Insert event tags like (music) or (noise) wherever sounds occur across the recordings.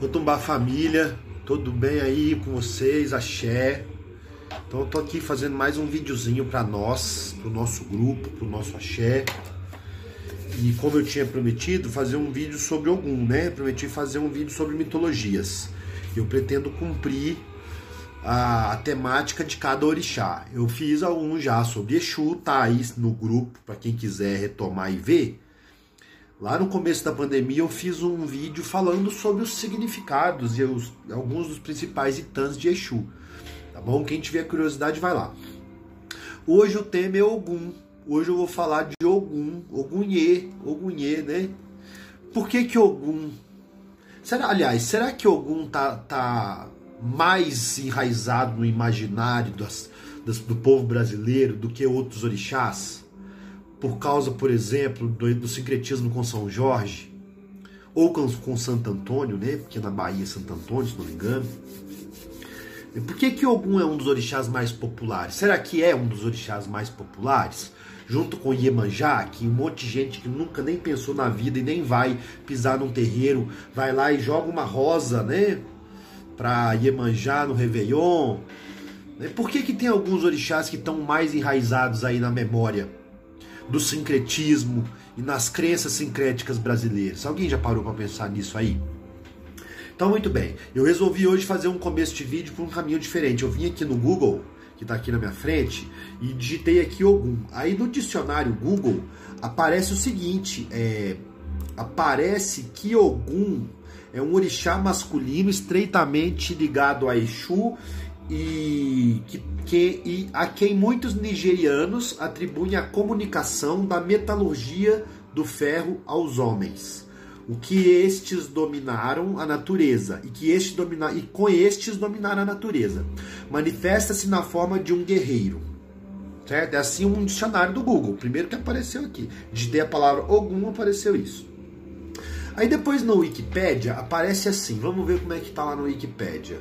Otumbá família, tudo bem aí com vocês? Axé. Então eu tô aqui fazendo mais um videozinho para nós, pro nosso grupo, pro nosso axé. E como eu tinha prometido, fazer um vídeo sobre Ogum, né? Prometi fazer um vídeo sobre mitologias. Eu pretendo cumprir a, a temática de cada orixá. Eu fiz algum já sobre Exu, tá aí no grupo para quem quiser retomar e ver. Lá no começo da pandemia eu fiz um vídeo falando sobre os significados e os, alguns dos principais itãs de Exu. Tá bom? Quem tiver curiosidade vai lá. Hoje o tema é Ogum. Hoje eu vou falar de Ogum, Ogunhê, Ogunhê, né? Por que que Ogum? Será, aliás, será que Ogum tá, tá mais enraizado no imaginário das, das, do povo brasileiro do que outros orixás? Por causa, por exemplo, do, do sincretismo com São Jorge, ou com, com Santo Antônio, né? Porque na Bahia é Santo Antônio, se não me engano. Por que, que Ogum é um dos orixás mais populares? Será que é um dos orixás mais populares? Junto com Iemanjá, que um monte de gente que nunca nem pensou na vida e nem vai pisar num terreiro, vai lá e joga uma rosa, né? Pra Iemanjá no Réveillon. Por que, que tem alguns orixás que estão mais enraizados aí na memória? Do sincretismo e nas crenças sincréticas brasileiras. Alguém já parou para pensar nisso aí? Então, muito bem. Eu resolvi hoje fazer um começo de vídeo por um caminho diferente. Eu vim aqui no Google, que está aqui na minha frente, e digitei aqui Ogum. Aí no dicionário Google aparece o seguinte: é, aparece que Ogum é um orixá masculino estreitamente ligado a Exu e, que, que, e a quem muitos nigerianos atribuem a comunicação da metalurgia do ferro aos homens. O que estes dominaram a natureza e que este domina, e com estes dominaram a natureza. Manifesta-se na forma de um guerreiro. Certo? É assim um dicionário do Google. Primeiro que apareceu aqui. Digitei a palavra Ogum, apareceu isso. Aí depois no Wikipedia aparece assim. Vamos ver como é que tá lá no Wikipedia.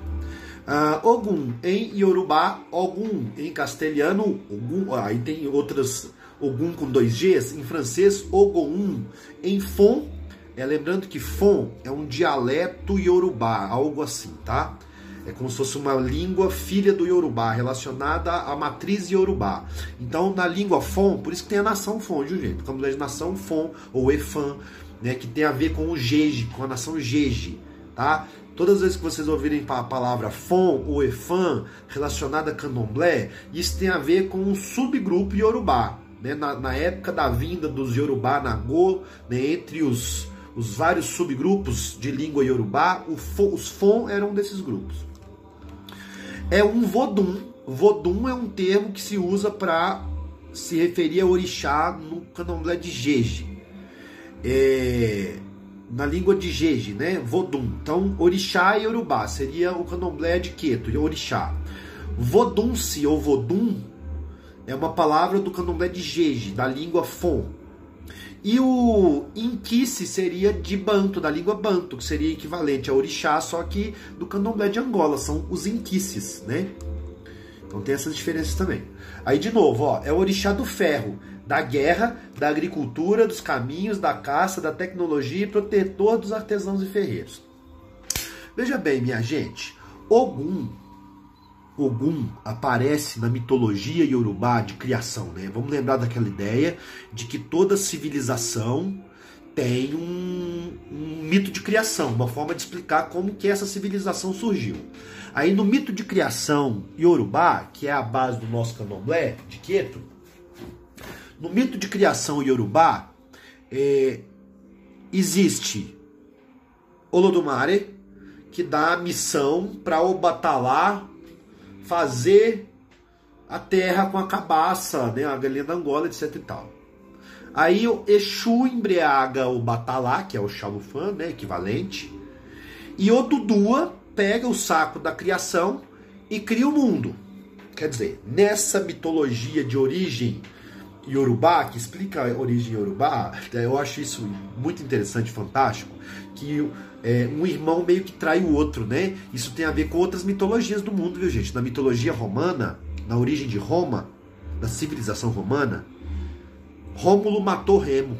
Uh, Ogum em Yorubá, Ogum em castelhano, Ogum, aí tem outras Ogum com dois Gs, em francês, Ogum em Fon, é, lembrando que Fon é um dialeto Yorubá, algo assim, tá? É como se fosse uma língua filha do Yorubá, relacionada à matriz Yorubá. Então, na língua Fon, por isso que tem a nação Fon, viu, gente? Como a nação Fon ou Efan, né, que tem a ver com o Jeje, com a nação Jeje, tá? Todas as vezes que vocês ouvirem a palavra Fon ou Efan relacionada a candomblé, isso tem a ver com um subgrupo Yorubá. Né? Na, na época da vinda dos Yorubá Nagô, né? entre os, os vários subgrupos de língua Yorubá, Fon, os Fon eram um desses grupos. É um Vodum. Vodum é um termo que se usa para se referir a orixá no candomblé de Jeje. É, na língua de Jeje, né? Vodum. Então, orixá e urubá seria o candomblé de Queto, orixá. Vodunce ou vodum é uma palavra do candomblé de Jeje, da língua Fon. E o Inquice seria de Banto, da língua Banto, que seria equivalente a orixá, só que do candomblé de Angola, são os Inquices, né? Então tem essas diferenças também. Aí de novo, ó, é o orixá do ferro, da guerra, da agricultura, dos caminhos, da caça, da tecnologia e protetor dos artesãos e ferreiros. Veja bem, minha gente, Ogum, Ogum aparece na mitologia iorubá de criação, né? Vamos lembrar daquela ideia de que toda civilização tem um, um, mito de criação, uma forma de explicar como que essa civilização surgiu. Aí no mito de criação iorubá, que é a base do nosso candomblé, de Queto, no mito de criação iorubá, é, existe Olodumare, que dá a missão para o Batalá fazer a terra com a cabaça, né, a galinha da Angola, etc e tal. Aí o Exu embriaga o Batalá, que é o Xalufã, né, equivalente, e o Dudua pega o saco da criação e cria o mundo. Quer dizer, nessa mitologia de origem Yorubá, que explica a origem Yorubá, eu acho isso muito interessante, fantástico, que é, um irmão meio que trai o outro, né? Isso tem a ver com outras mitologias do mundo, viu gente? Na mitologia romana, na origem de Roma, da civilização romana, Rômulo matou Remo.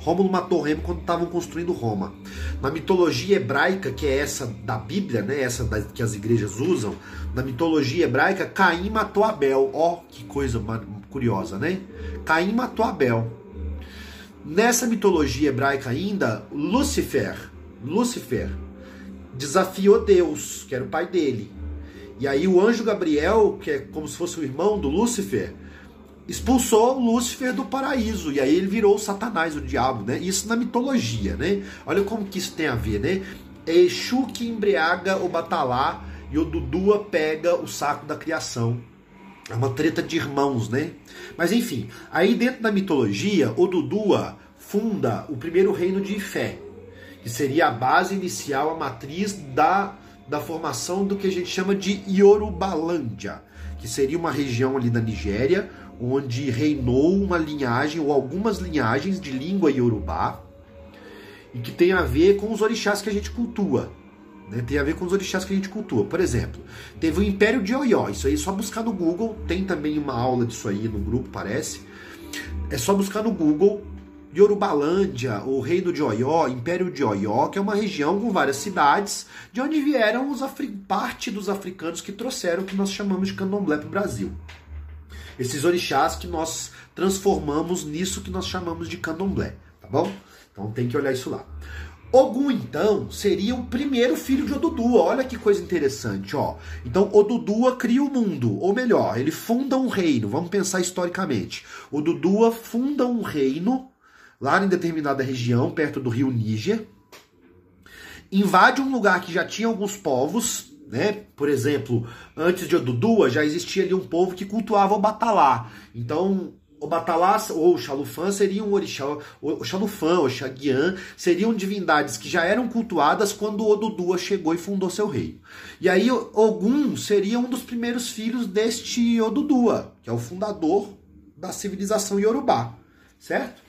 Rômulo matou Remo quando estavam construindo Roma. Na mitologia hebraica, que é essa da Bíblia, né, essa da, que as igrejas usam, na mitologia hebraica, Caim matou Abel. Ó, oh, que coisa curiosa, né? Caim matou Abel. Nessa mitologia hebraica ainda, Lúcifer, Lúcifer desafiou Deus, que era o pai dele. E aí o anjo Gabriel, que é como se fosse o irmão do Lúcifer, expulsou Lúcifer do paraíso. E aí ele virou Satanás, o diabo, né? Isso na mitologia, né? Olha como que isso tem a ver, né? É Exu que embriaga o Batalá e o Dudua pega o saco da criação. É uma treta de irmãos, né? Mas enfim, aí dentro da mitologia, o Dudua funda o primeiro reino de Ifé, que seria a base inicial, a matriz da, da formação do que a gente chama de Yorubalândia, que seria uma região ali da Nigéria, onde reinou uma linhagem ou algumas linhagens de língua iorubá e que tem a ver com os orixás que a gente cultua. Né? Tem a ver com os orixás que a gente cultua. Por exemplo, teve o Império de Oió. Isso aí é só buscar no Google. Tem também uma aula disso aí no grupo, parece. É só buscar no Google Yorubalândia, o Reino de Oió, Império de Oió, que é uma região com várias cidades, de onde vieram os parte dos africanos que trouxeram o que nós chamamos de candomblé para o Brasil. Esses orixás que nós transformamos nisso que nós chamamos de candomblé, tá bom? Então tem que olhar isso lá. Ogum, então, seria o primeiro filho de Odudua. Olha que coisa interessante, ó. Então, Odudua cria o mundo, ou melhor, ele funda um reino. Vamos pensar historicamente. Odudua funda um reino lá em determinada região, perto do rio Níger. Invade um lugar que já tinha alguns povos, né? Por exemplo, antes de Odudua já existia ali um povo que cultuava o Batalá. Então, o Batalá ou o Xalufã seriam um orixá, o Xalufã, o Xaguian, seriam divindades que já eram cultuadas quando Odudua chegou e fundou seu reino. E aí Ogum seria um dos primeiros filhos deste Odudua, que é o fundador da civilização Yorubá, certo?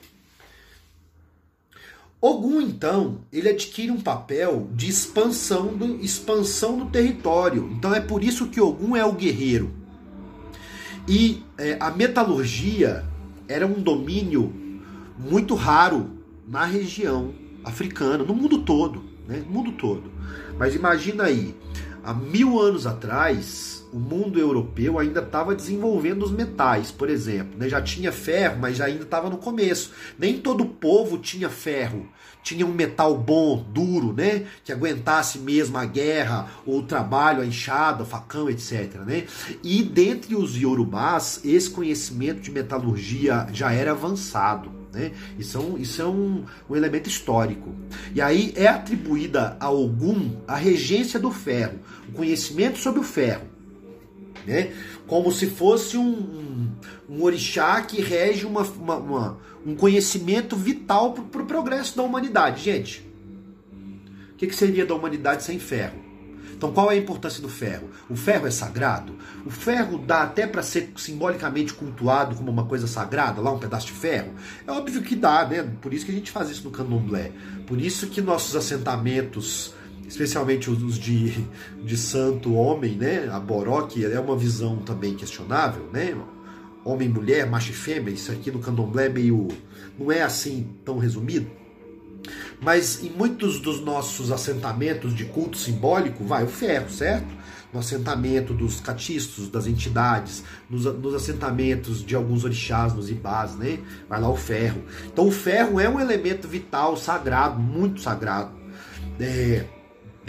Ogum, então, ele adquire um papel de expansão do, expansão do território. Então é por isso que Ogum é o guerreiro. E é, a metalurgia era um domínio muito raro na região africana, no mundo todo, né? No mundo todo. Mas imagina aí, há mil anos atrás, o mundo europeu ainda estava desenvolvendo os metais, por exemplo. Né? Já tinha ferro, mas já ainda estava no começo. Nem todo povo tinha ferro. Tinha um metal bom, duro, né? Que aguentasse mesmo a guerra, ou o trabalho, a enxada, o facão, etc. Né? E dentre os iorubás, esse conhecimento de metalurgia já era avançado. Né? Isso é, um, isso é um, um, elemento histórico. E aí é atribuída a Ogum a regência do ferro, o conhecimento sobre o ferro né? Como se fosse um, um, orixá que rege uma, uma, uma um conhecimento vital para o pro progresso da humanidade. Gente, o que, que seria da humanidade sem ferro? Então, qual é a importância do ferro? O ferro é sagrado? O ferro dá até para ser simbolicamente cultuado como uma coisa sagrada, lá um pedaço de ferro? É óbvio que dá, né? Por isso que a gente faz isso no candomblé. Por isso que nossos assentamentos especialmente os de, de santo homem, né? A Boró, que é uma visão também questionável, né? Homem, mulher, macho e fêmea, isso aqui no candomblé é meio. não é assim tão resumido. Mas em muitos dos nossos assentamentos de culto simbólico vai o ferro, certo? No assentamento dos catistos, das entidades, nos, nos assentamentos de alguns orixás, nos ibás, né? Vai lá o ferro. Então o ferro é um elemento vital, sagrado, muito sagrado. É,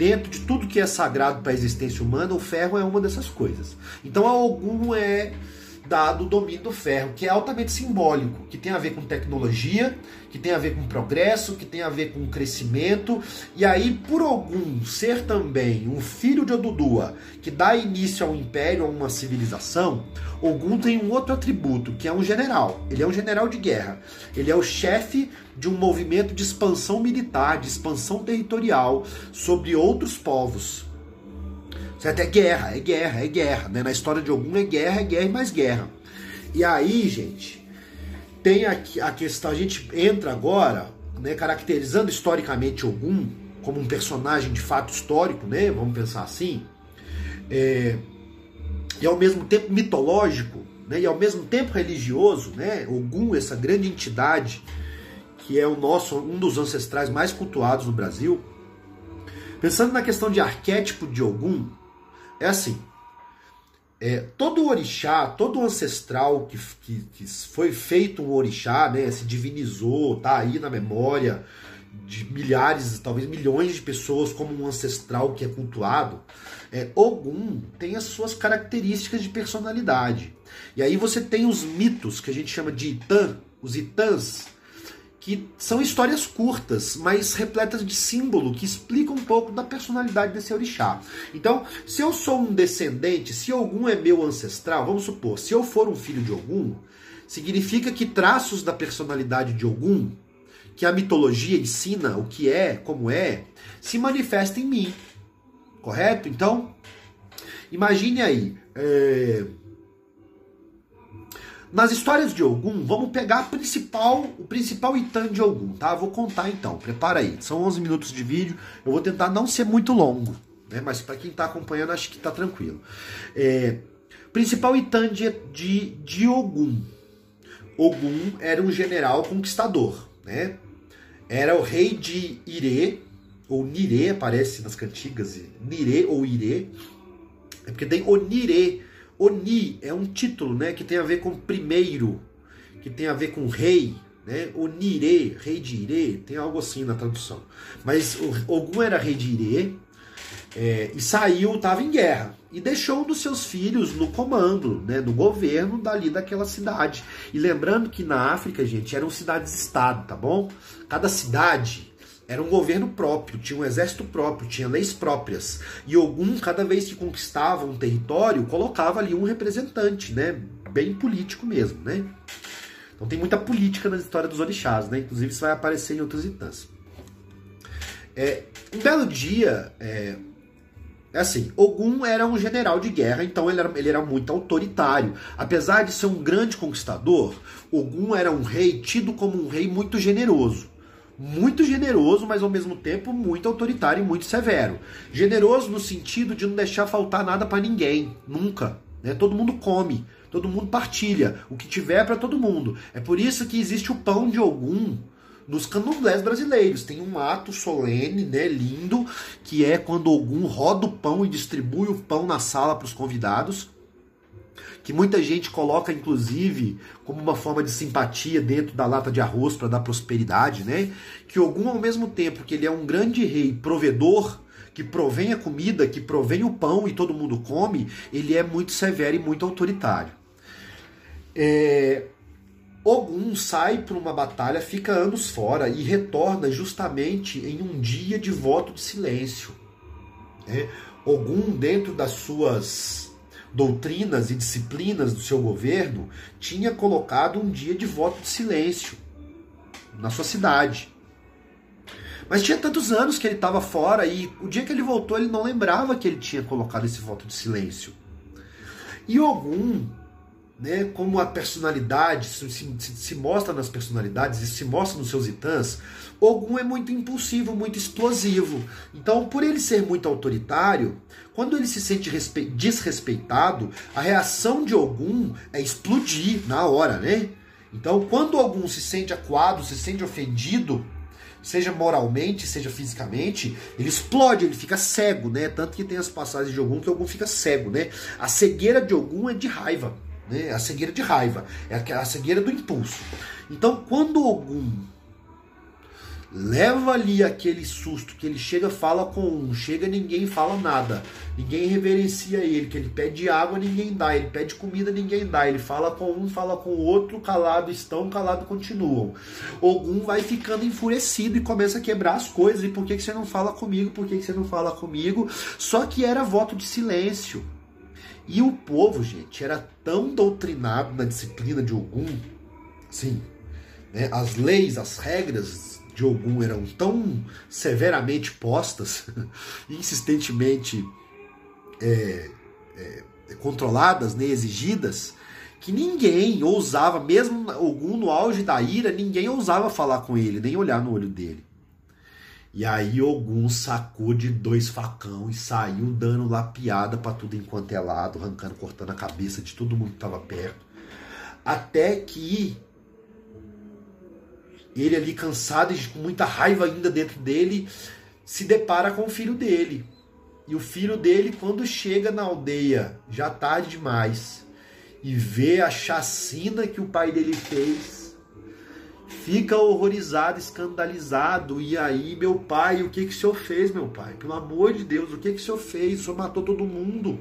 dentro de tudo que é sagrado para a existência humana, o ferro é uma dessas coisas. Então, algum é dado o domínio do ferro, que é altamente simbólico, que tem a ver com tecnologia, que tem a ver com progresso, que tem a ver com crescimento. E aí, por algum ser também um filho de Odudua, que dá início ao império, a uma civilização, Ogum tem um outro atributo, que é um general. Ele é um general de guerra. Ele é o chefe de um movimento de expansão militar, de expansão territorial sobre outros povos. Certo? É guerra, é guerra, é guerra. Né? Na história de Ogum é guerra, é guerra e mais guerra. E aí, gente, tem aqui a questão, a gente entra agora, né, caracterizando historicamente Ogum como um personagem de fato histórico, né? Vamos pensar assim. É, e ao mesmo tempo mitológico, né? E ao mesmo tempo religioso, né? Ogum, essa grande entidade que é o nosso um dos ancestrais mais cultuados no Brasil, pensando na questão de arquétipo de Ogum, é assim. É, todo orixá, todo ancestral que, que, que, foi feito um orixá, né, se divinizou, tá aí na memória de milhares, talvez milhões de pessoas como um ancestral que é cultuado, é, Ogum tem as suas características de personalidade. E aí você tem os mitos que a gente chama de Itã, os Itãs, que são histórias curtas, mas repletas de símbolo, que explicam um pouco da personalidade desse orixá. Então, se eu sou um descendente, se Ogum é meu ancestral, vamos supor, se eu for um filho de Ogum, significa que traços da personalidade de Ogum, que a mitologia ensina o que é, como é, se manifestam em mim. Correto? Então, imagine aí. É nas histórias de Ogum, vamos pegar principal, o principal Itan de Ogum, tá? Vou contar então, prepara aí. São 11 minutos de vídeo, eu vou tentar não ser muito longo, né? Mas para quem está acompanhando, acho que está tranquilo. É, principal Itan de, de, de Ogum. Ogum era um general conquistador, né? Era o rei de Ire, ou Nire, aparece nas cantigas, Nire ou Ire. É porque tem Onire, Oni é um título, né, que tem a ver com primeiro, que tem a ver com rei, né? Onire, rei de Ire, tem algo assim na tradução. Mas Ogum era rei de Ire é, e saiu, estava em guerra e deixou um dos seus filhos no comando, né, no governo dali daquela cidade. E lembrando que na África, gente, eram cidades-estado, tá bom? Cada cidade era um governo próprio, tinha um exército próprio, tinha leis próprias. E Ogum, cada vez que conquistava um território, colocava ali um representante, né? Bem político mesmo, né? Então tem muita política na história dos orixás, né? Inclusive isso vai aparecer em outras instâncias. É, um belo dia, é, é assim, Ogum era um general de guerra, então ele era, ele era muito autoritário. Apesar de ser um grande conquistador, Ogum era um rei tido como um rei muito generoso muito generoso, mas ao mesmo tempo muito autoritário e muito severo. Generoso no sentido de não deixar faltar nada para ninguém, nunca. Né? Todo mundo come, todo mundo partilha, o que tiver para todo mundo. É por isso que existe o pão de Ogum nos candomblés brasileiros. Tem um ato solene, né, lindo, que é quando Ogum roda o pão e distribui o pão na sala para os convidados que muita gente coloca, inclusive, como uma forma de simpatia dentro da lata de arroz para dar prosperidade, né? Que Ogum, ao mesmo tempo que ele é um grande rei provedor, que provém a comida, que provém o pão e todo mundo come, ele é muito severo e muito autoritário. É... Ogum sai para uma batalha, fica anos fora e retorna justamente em um dia de voto de silêncio. É, Ogum, dentro das suas doutrinas e disciplinas do seu governo, tinha colocado um dia de voto de silêncio na sua cidade. Mas tinha tantos anos que ele estava fora e o dia que ele voltou ele não lembrava que ele tinha colocado esse voto de silêncio. E Ogum né, como a personalidade se, se, se, mostra nas personalidades e se mostra nos seus itãs, Ogum é muito impulsivo, muito explosivo. Então, por ele ser muito autoritário, quando ele se sente desrespeitado, a reação de Ogum é explodir na hora, né? Então, quando Ogum se sente acuado, se sente ofendido, seja moralmente, seja fisicamente, ele explode, ele fica cego, né? Tanto que tem as passagens de Ogum que Ogum fica cego, né? A cegueira de Ogum é de raiva né? A cegueira de raiva, é a cegueira do impulso. Então, quando Ogum leva ali aquele susto que ele chega fala com um, chega ninguém fala nada, ninguém reverencia ele, que ele pede água ninguém dá, ele pede comida ninguém dá, ele fala com um, fala com o outro, calado estão, calado continuam. Ogum vai ficando enfurecido e começa a quebrar as coisas, e por que, que você não fala comigo, por que, que você não fala comigo? Só que era voto de silêncio. E o povo, gente, era tão doutrinado na disciplina de Ogum, sim, né, as leis, as regras de Ogum eram tão severamente postas, (laughs) insistentemente é, é, controladas, né, exigidas, que ninguém ousava, mesmo Ogum no auge da ira, ninguém ousava falar com ele, nem olhar no olho dele. E aí Ogum sacou de dois facão e saiu dando lapiada para tudo enquanto é lado, arrancando, cortando a cabeça de todo mundo que estava perto. Até que ele ali cansado e com muita raiva ainda dentro dele, se depara com o filho dele. E o filho dele, quando chega na aldeia, já tarde demais, e vê a chacina que o pai dele fez, fica horrorizado, escandalizado. E aí, meu pai, o que, que o senhor fez, meu pai? Pelo amor de Deus, o que, que o senhor fez? O senhor matou todo mundo.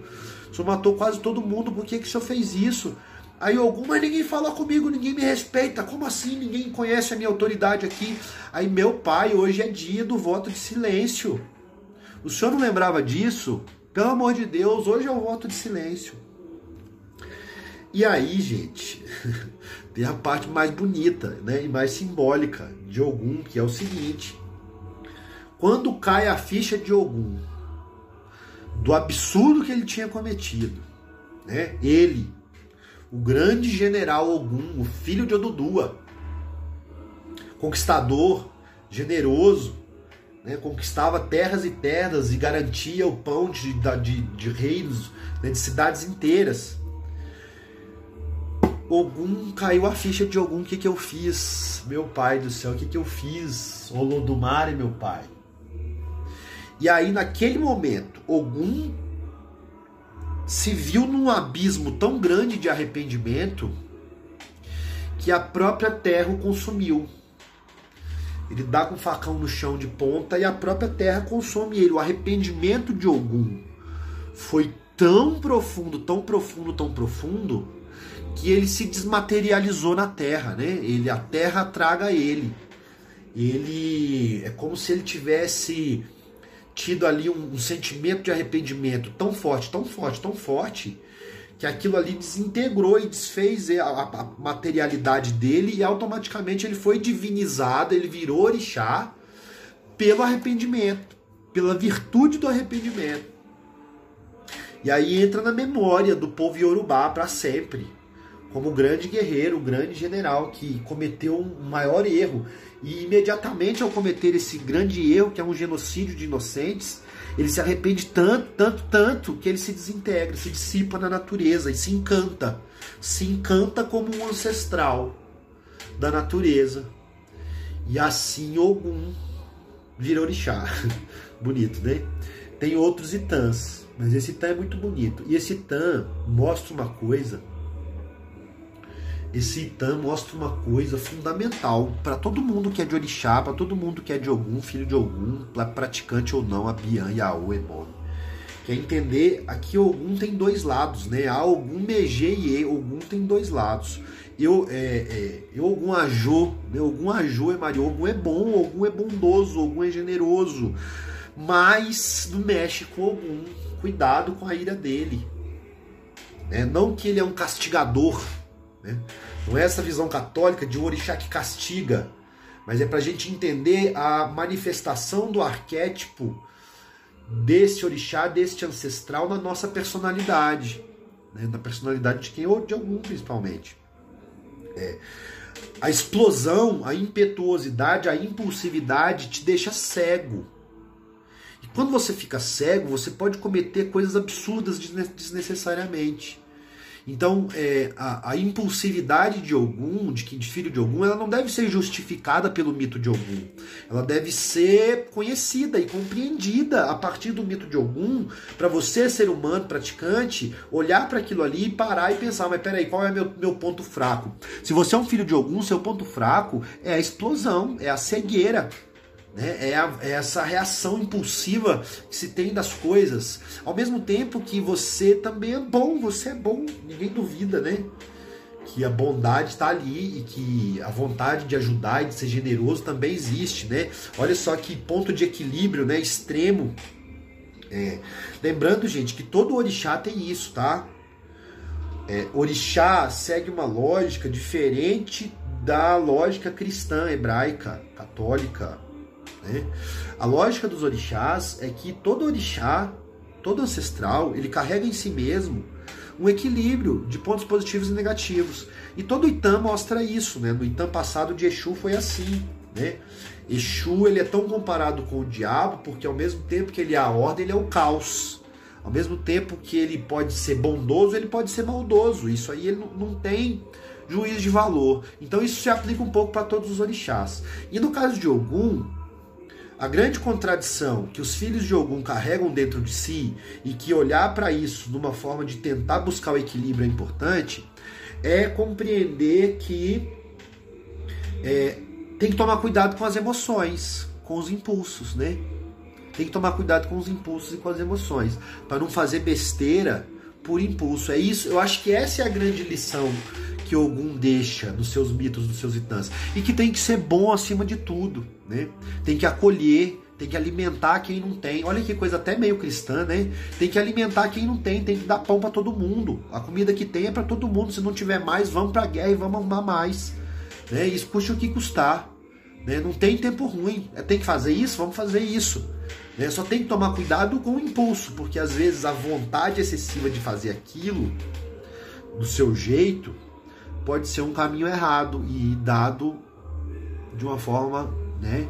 O senhor matou quase todo mundo, por que, que o senhor fez isso? Aí algum, mas ninguém fala comigo, ninguém me respeita. Como assim? Ninguém conhece a minha autoridade aqui. Aí meu pai, hoje é dia do voto de silêncio. O senhor não lembrava disso? Pelo amor de Deus, hoje é o voto de silêncio. E aí, gente, (laughs) tem a parte mais bonita, né, e mais simbólica de Ogum, que é o seguinte: quando cai a ficha de Ogum, do absurdo que ele tinha cometido, né, ele o grande general Ogum, o filho de Odudua, conquistador, generoso, né, conquistava terras e terras e garantia o pão de, de, de reinos, né, de cidades inteiras. Ogum caiu a ficha de Ogum, o que, que eu fiz? Meu pai do céu, o que, que eu fiz? Olodumare, meu pai. E aí, naquele momento, Ogum se viu num abismo tão grande de arrependimento que a própria terra o consumiu. Ele dá com o facão no chão de ponta e a própria terra consome ele. O arrependimento de Ogum foi tão profundo, tão profundo, tão profundo que ele se desmaterializou na terra, né? Ele a terra traga ele. Ele é como se ele tivesse tido ali um, um sentimento de arrependimento tão forte, tão forte, tão forte, que aquilo ali desintegrou e desfez a, a, materialidade dele e automaticamente ele foi divinizado, ele virou orixá pelo arrependimento, pela virtude do arrependimento. E aí entra na memória do povo iorubá para sempre, como o grande guerreiro, o grande general que cometeu um maior erro e imediatamente ao cometer esse grande erro, que é um genocídio de inocentes, ele se arrepende tanto, tanto, tanto, que ele se desintegra, se dissipa na natureza e se encanta. Se encanta como um ancestral da natureza. E assim Ogum vira orixá. (laughs) bonito, né? Tem outros itãs, mas esse itã é muito bonito. E esse itã mostra uma coisa esse Itã mostra uma coisa fundamental para todo mundo que é de Orixá, para todo mundo que é de Ogum, filho de Ogum, praticante ou não, a Bian, Yaô, Emon. Quer entender? Aqui Ogum tem dois lados, né? A Ogum, Megê e. Ogum tem dois lados. Eu, é, é, eu Ogum Ajô, né? Ogum Ajô é Mario. Ogum é bom, Ogum é bondoso, Ogum é generoso. Mas não mexe com Ogum. Cuidado com a ira dele. É, não que ele é um castigador, né? Não é essa visão católica de um orixá que castiga, mas é para a gente entender a manifestação do arquétipo desse orixá, deste ancestral na nossa personalidade, né? na personalidade de quem ou de algum principalmente. É. A explosão, a impetuosidade, a impulsividade te deixa cego. E quando você fica cego, você pode cometer coisas absurdas desnecessariamente. Então, é, a, a, impulsividade de Ogum, de, de filho de Ogum, ela não deve ser justificada pelo mito de Ogum. Ela deve ser conhecida e compreendida a partir do mito de Ogum, para você, ser humano, praticante, olhar para aquilo ali e parar e pensar, mas peraí, qual é meu, meu ponto fraco? Se você é um filho de Ogum, seu ponto fraco é a explosão, é a cegueira. Né? É, a, é, essa reação impulsiva que se tem das coisas. Ao mesmo tempo que você também é bom, você é bom, ninguém duvida, né? Que a bondade está ali e que a vontade de ajudar e de ser generoso também existe, né? Olha só que ponto de equilíbrio, né? Extremo. É. Lembrando, gente, que todo orixá tem isso, tá? É, orixá segue uma lógica diferente da lógica cristã, hebraica, católica, né? A lógica dos orixás é que todo orixá, todo ancestral, ele carrega em si mesmo um equilíbrio de pontos positivos e negativos. E todo Itã mostra isso, né? No Itã passado de Exu foi assim, né? Exu ele é tão comparado com o diabo porque ao mesmo tempo que ele é a ordem, ele é o caos. Ao mesmo tempo que ele pode ser bondoso, ele pode ser maldoso. Isso aí ele não tem juiz de valor. Então isso se aplica um pouco para todos os orixás. E no caso de Ogum, a grande contradição que os filhos de Ogum carregam dentro de si e que olhar para isso numa forma de tentar buscar o equilíbrio é importante, é compreender que é, tem que tomar cuidado com as emoções, com os impulsos, né? Tem que tomar cuidado com os impulsos e com as emoções, para não fazer besteira por impulso. É isso, eu acho que essa é a grande lição que Ogum deixa nos seus mitos, nos seus itãs. E que tem que ser bom acima de tudo, né? Tem que acolher, tem que alimentar quem não tem. Olha que coisa até meio cristã, né? Tem que alimentar quem não tem, tem que dar pão para todo mundo. A comida que tem é para todo mundo. Se não tiver mais, vamos para guerra e vamos arrumar mais. Né? Isso custa o que custar. Né? Não tem tempo ruim. É, tem que fazer isso? Vamos fazer isso. Né? Só tem que tomar cuidado com o impulso, porque às vezes a vontade excessiva de fazer aquilo do seu jeito pode ser um caminho errado e dado de uma forma, né?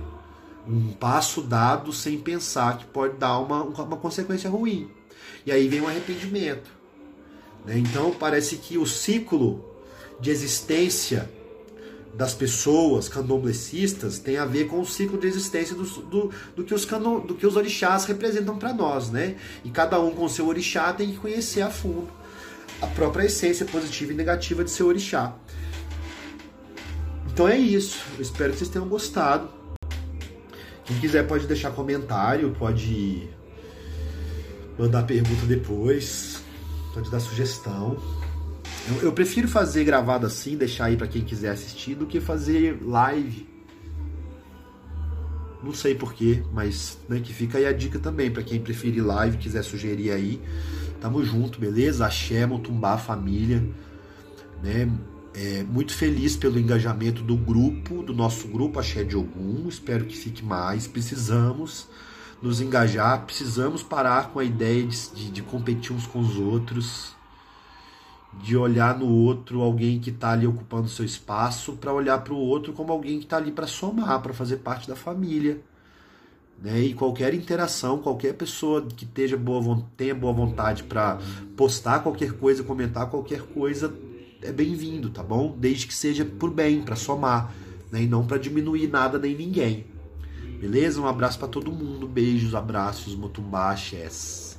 Um passo dado sem pensar que pode dar uma, uma consequência ruim. E aí vem o arrependimento. Né? Então parece que o ciclo de existência das pessoas candomblecistas tem a ver com o ciclo de existência do, do, do que, os cano, do que os orixás representam para nós, né? E cada um com seu orixá tem que conhecer a fundo a própria essência positiva e negativa de seu orixá. Então é isso. Eu espero que vocês tenham gostado. Quem quiser pode deixar comentário, pode mandar pergunta depois, pode dar sugestão. Eu, eu prefiro fazer gravado assim, deixar aí para quem quiser assistir, do que fazer live. Não sei porquê, mas né, que fica aí a dica também para quem preferir live, quiser sugerir aí. Tamo junto, beleza? Axé, Motumbá, família. Né? É, muito feliz pelo engajamento do grupo, do nosso grupo Axé de Ogum. Espero que fique mais. Precisamos nos engajar, precisamos parar com a ideia de, de, competir uns com os outros de olhar no outro alguém que está ali ocupando seu espaço para olhar para o outro como alguém que está ali para somar, para fazer parte da família. Né? E qualquer interação, qualquer pessoa que esteja boa, tenha boa vontade para postar qualquer coisa, comentar qualquer coisa, é bem-vindo, tá bom? Desde que seja por bem, para somar, né? e não para diminuir nada nem ninguém. Beleza? Um abraço para todo mundo, beijos, abraços, motumbá, chess.